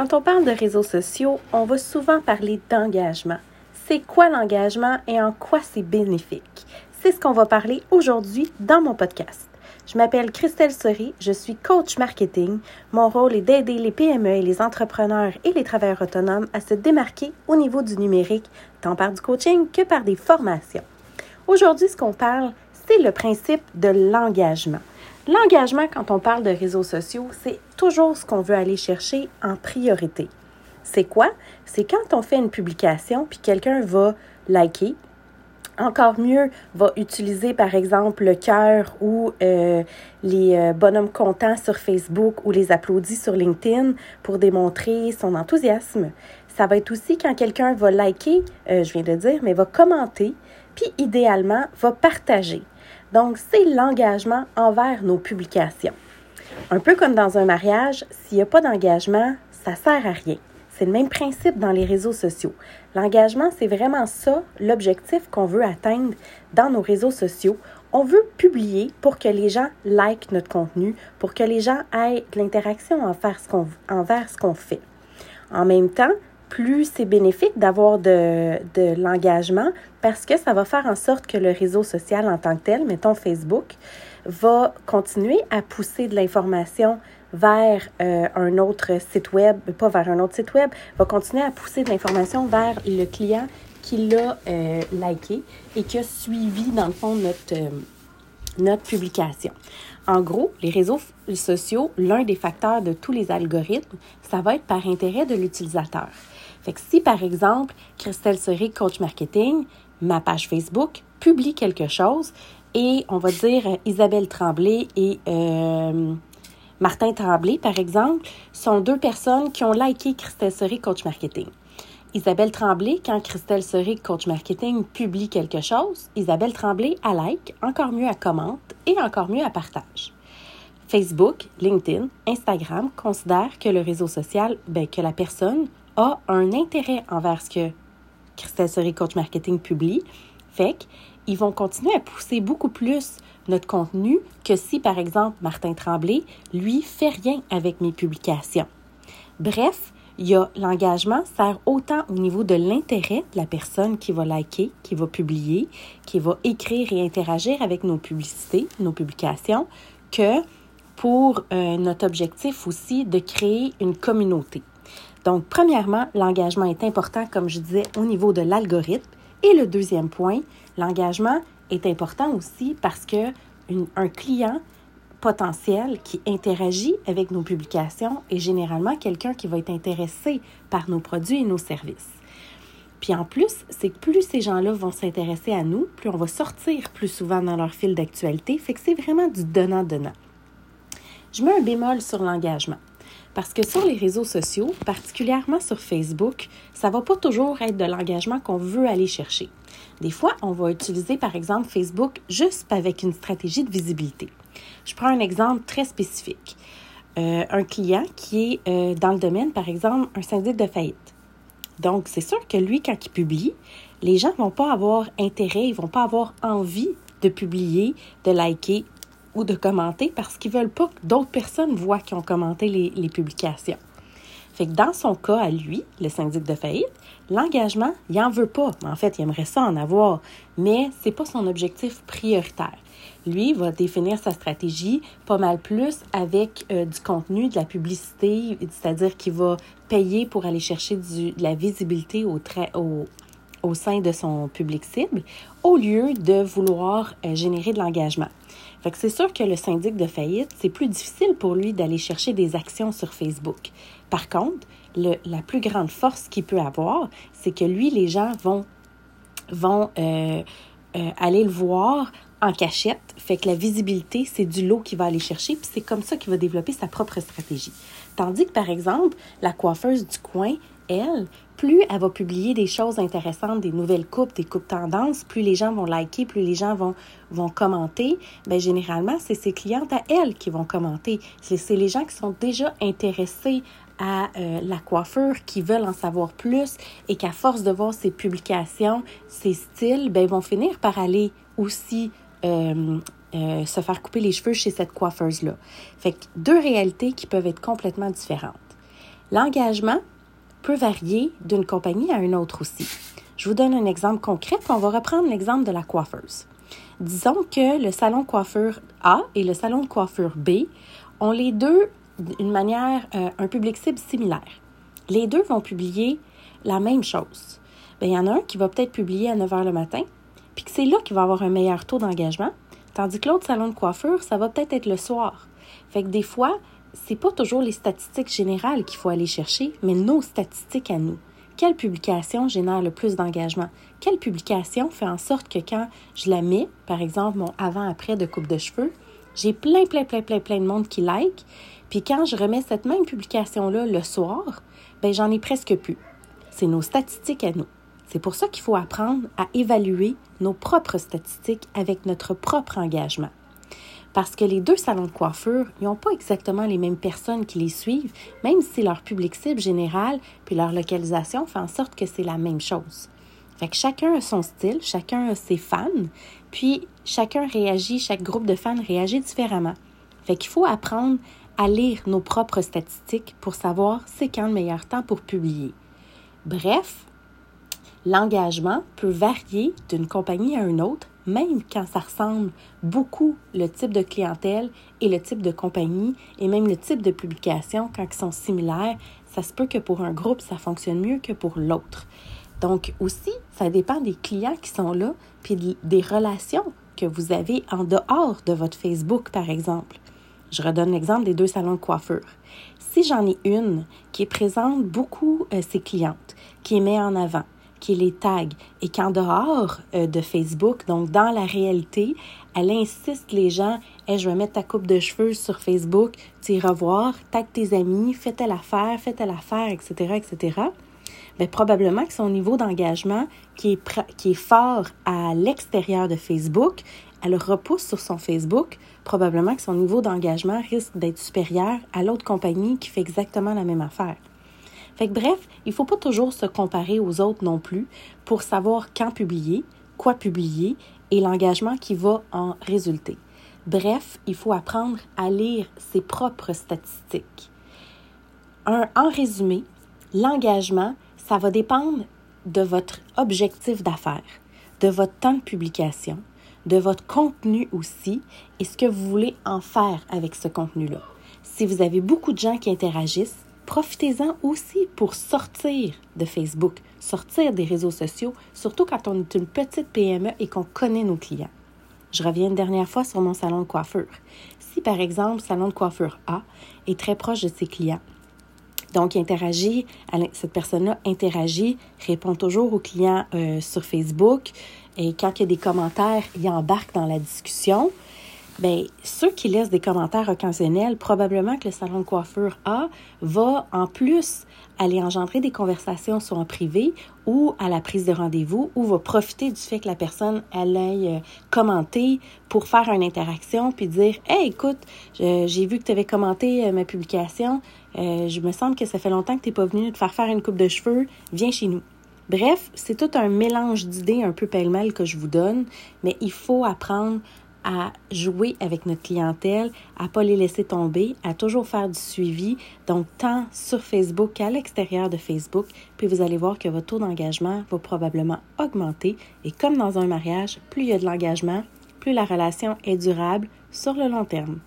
Quand on parle de réseaux sociaux, on va souvent parler d'engagement. C'est quoi l'engagement et en quoi c'est bénéfique? C'est ce qu'on va parler aujourd'hui dans mon podcast. Je m'appelle Christelle Sori, je suis coach marketing. Mon rôle est d'aider les PME et les entrepreneurs et les travailleurs autonomes à se démarquer au niveau du numérique, tant par du coaching que par des formations. Aujourd'hui, ce qu'on parle, c'est le principe de l'engagement. L'engagement, quand on parle de réseaux sociaux, c'est toujours ce qu'on veut aller chercher en priorité. C'est quoi? C'est quand on fait une publication, puis quelqu'un va liker, encore mieux, va utiliser par exemple le cœur ou euh, les euh, bonhommes contents sur Facebook ou les applaudis sur LinkedIn pour démontrer son enthousiasme. Ça va être aussi quand quelqu'un va liker, euh, je viens de dire, mais va commenter, puis idéalement va partager. Donc, c'est l'engagement envers nos publications. Un peu comme dans un mariage, s'il n'y a pas d'engagement, ça sert à rien. C'est le même principe dans les réseaux sociaux. L'engagement, c'est vraiment ça, l'objectif qu'on veut atteindre dans nos réseaux sociaux. On veut publier pour que les gens likent notre contenu, pour que les gens aient l'interaction envers ce qu'on fait. En même temps, plus c'est bénéfique d'avoir de, de l'engagement parce que ça va faire en sorte que le réseau social en tant que tel, mettons Facebook, va continuer à pousser de l'information vers euh, un autre site web, pas vers un autre site web, va continuer à pousser de l'information vers le client qui l'a euh, liké et qui a suivi, dans le fond, notre, euh, notre publication. En gros, les réseaux sociaux, l'un des facteurs de tous les algorithmes, ça va être par intérêt de l'utilisateur. Si, par exemple, Christelle Seri, coach marketing, ma page Facebook, publie quelque chose et on va dire euh, Isabelle Tremblay et euh, Martin Tremblay, par exemple, sont deux personnes qui ont liké Christelle Seri, coach marketing. Isabelle Tremblay, quand Christelle Seri, coach marketing, publie quelque chose, Isabelle Tremblay, a like, encore mieux, à commente et encore mieux, à partage. Facebook, LinkedIn, Instagram considèrent que le réseau social, ben, que la personne un intérêt envers ce que Christelle Seri Coach Marketing publie. Fait qu'ils vont continuer à pousser beaucoup plus notre contenu que si, par exemple, Martin Tremblay, lui, fait rien avec mes publications. Bref, l'engagement sert autant au niveau de l'intérêt de la personne qui va liker, qui va publier, qui va écrire et interagir avec nos publicités, nos publications, que pour euh, notre objectif aussi de créer une communauté. Donc, premièrement, l'engagement est important, comme je disais, au niveau de l'algorithme. Et le deuxième point, l'engagement est important aussi parce que un client potentiel qui interagit avec nos publications est généralement quelqu'un qui va être intéressé par nos produits et nos services. Puis en plus, c'est que plus ces gens-là vont s'intéresser à nous, plus on va sortir plus souvent dans leur fil d'actualité, fait que c'est vraiment du donnant-donnant. Je mets un bémol sur l'engagement. Parce que sur les réseaux sociaux, particulièrement sur Facebook, ça va pas toujours être de l'engagement qu'on veut aller chercher. Des fois, on va utiliser par exemple Facebook juste avec une stratégie de visibilité. Je prends un exemple très spécifique. Euh, un client qui est euh, dans le domaine, par exemple, un syndic de faillite. Donc, c'est sûr que lui, quand il publie, les gens vont pas avoir intérêt, ils vont pas avoir envie de publier, de liker ou de commenter parce qu'ils veulent pas que d'autres personnes voient qu'ils ont commenté les, les, publications. Fait que dans son cas à lui, le syndic de faillite, l'engagement, il en veut pas. En fait, il aimerait ça en avoir, mais c'est pas son objectif prioritaire. Lui va définir sa stratégie pas mal plus avec euh, du contenu, de la publicité, c'est-à-dire qu'il va payer pour aller chercher du, de la visibilité au, au, au sein de son public cible au lieu de vouloir euh, générer de l'engagement. Fait que c'est sûr que le syndic de faillite, c'est plus difficile pour lui d'aller chercher des actions sur Facebook. Par contre, le, la plus grande force qu'il peut avoir, c'est que lui, les gens vont, vont euh, euh, aller le voir en cachette. Fait que la visibilité, c'est du lot qu'il va aller chercher, puis c'est comme ça qu'il va développer sa propre stratégie. Tandis que, par exemple, la coiffeuse du coin, elle, plus elle va publier des choses intéressantes, des nouvelles coupes, des coupes tendances, plus les gens vont liker, plus les gens vont, vont commenter, bien, généralement, c'est ses clientes à elle qui vont commenter. C'est les gens qui sont déjà intéressés à euh, la coiffure, qui veulent en savoir plus et qu'à force de voir ses publications, ses styles, ben, vont finir par aller aussi euh, euh, se faire couper les cheveux chez cette coiffeuse-là. Fait que deux réalités qui peuvent être complètement différentes. L'engagement peut varier d'une compagnie à une autre aussi. Je vous donne un exemple concret, puis on va reprendre l'exemple de la coiffeuse. Disons que le salon de coiffure A et le salon de coiffure B ont les deux une manière, euh, un public cible similaire. Les deux vont publier la même chose. Bien, il y en a un qui va peut-être publier à 9 h le matin, puis que c'est là qu'il va avoir un meilleur taux d'engagement, tandis que l'autre salon de coiffure, ça va peut-être être le soir. Fait que des fois, c'est pas toujours les statistiques générales qu'il faut aller chercher, mais nos statistiques à nous. Quelle publication génère le plus d'engagement? Quelle publication fait en sorte que quand je la mets, par exemple mon avant-après de coupe de cheveux, j'ai plein, plein, plein, plein, plein de monde qui like. Puis quand je remets cette même publication-là le soir, ben j'en ai presque plus. C'est nos statistiques à nous. C'est pour ça qu'il faut apprendre à évaluer nos propres statistiques avec notre propre engagement parce que les deux salons de coiffure, n'ont pas exactement les mêmes personnes qui les suivent, même si leur public cible général puis leur localisation fait en sorte que c'est la même chose. Fait que chacun a son style, chacun a ses fans, puis chacun réagit, chaque groupe de fans réagit différemment. Fait qu'il faut apprendre à lire nos propres statistiques pour savoir c'est quand le meilleur temps pour publier. Bref, l'engagement peut varier d'une compagnie à une autre même quand ça ressemble beaucoup le type de clientèle et le type de compagnie et même le type de publication, quand ils sont similaires, ça se peut que pour un groupe, ça fonctionne mieux que pour l'autre. Donc aussi, ça dépend des clients qui sont là, puis des relations que vous avez en dehors de votre Facebook, par exemple. Je redonne l'exemple des deux salons de coiffure. Si j'en ai une qui présente beaucoup euh, ses clientes, qui met en avant, qui les tag et qu'en dehors euh, de Facebook, donc dans la réalité, elle insiste les gens hey, je vais mettre ta coupe de cheveux sur Facebook, tu y revoir, tag tes amis, fais telle affaire, fais telle affaire, etc., etc. Bien, probablement que son niveau d'engagement qui est, qui est fort à l'extérieur de Facebook, elle repousse sur son Facebook, probablement que son niveau d'engagement risque d'être supérieur à l'autre compagnie qui fait exactement la même affaire. Bref, il ne faut pas toujours se comparer aux autres non plus pour savoir quand publier, quoi publier et l'engagement qui va en résulter. Bref, il faut apprendre à lire ses propres statistiques. en résumé, l'engagement, ça va dépendre de votre objectif d'affaires, de votre temps de publication, de votre contenu aussi et ce que vous voulez en faire avec ce contenu-là. Si vous avez beaucoup de gens qui interagissent, profitez-en aussi pour sortir de Facebook, sortir des réseaux sociaux, surtout quand on est une petite PME et qu'on connaît nos clients. Je reviens une dernière fois sur mon salon de coiffure. Si par exemple, salon de coiffure A est très proche de ses clients, donc, interagit, cette personne-là interagit, répond toujours aux clients euh, sur Facebook. Et quand il y a des commentaires, il embarque dans la discussion. Bien, ceux qui laissent des commentaires occasionnels, probablement que le salon de coiffure A va en plus aller engendrer des conversations soit en privé ou à la prise de rendez-vous ou va profiter du fait que la personne elle aille euh, commenter pour faire une interaction puis dire Hey, écoute, j'ai vu que tu avais commenté euh, ma publication, euh, je me semble que ça fait longtemps que tu n'es pas venu te faire faire une coupe de cheveux, viens chez nous. Bref, c'est tout un mélange d'idées un peu pêle-mêle que je vous donne, mais il faut apprendre à jouer avec notre clientèle, à pas les laisser tomber, à toujours faire du suivi, donc tant sur Facebook qu'à l'extérieur de Facebook, puis vous allez voir que votre taux d'engagement va probablement augmenter. Et comme dans un mariage, plus il y a de l'engagement, plus la relation est durable sur le long terme.